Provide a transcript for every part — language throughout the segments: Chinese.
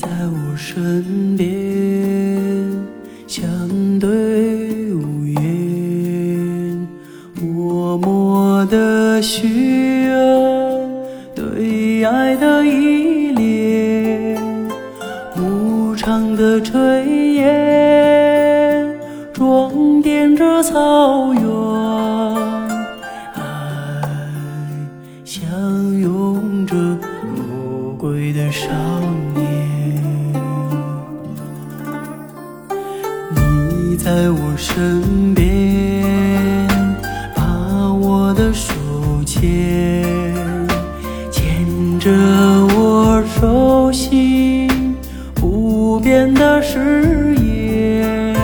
在我身边，相对无言，默默的许愿，对爱的依恋，牧场的炊烟，装点着草原，爱相拥着魔鬼的少年。在我身边，把我的手牵，牵着我手心不变的誓言。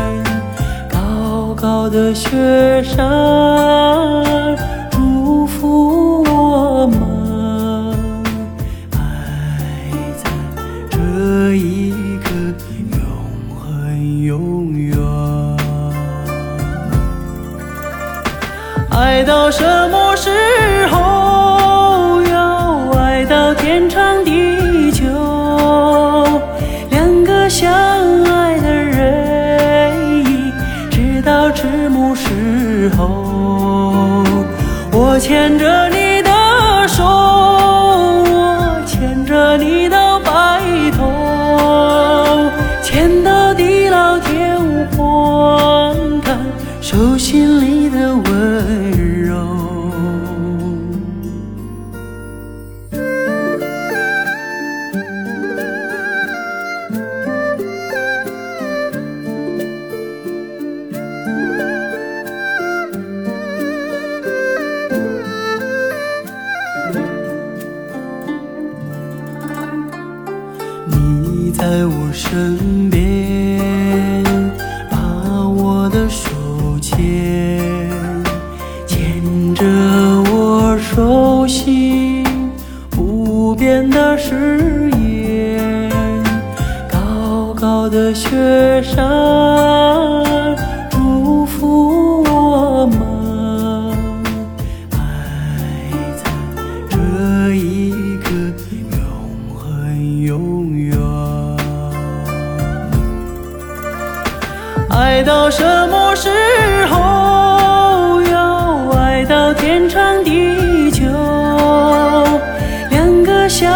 高高的雪山，爱到什么时候？要爱到天长地久。两个相爱的人，直到迟暮时候。我牵着你身边，把我的手牵，牵着我手心不变的誓言。高高的雪山，爱到什么时候要爱到天长地久？两个相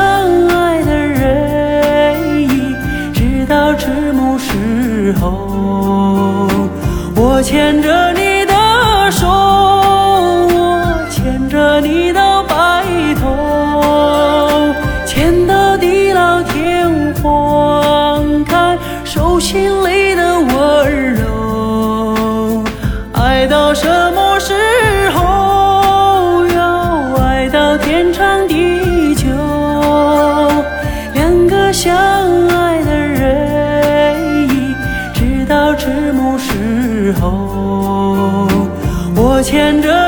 爱的人一直到迟暮时候我牵着头我牵着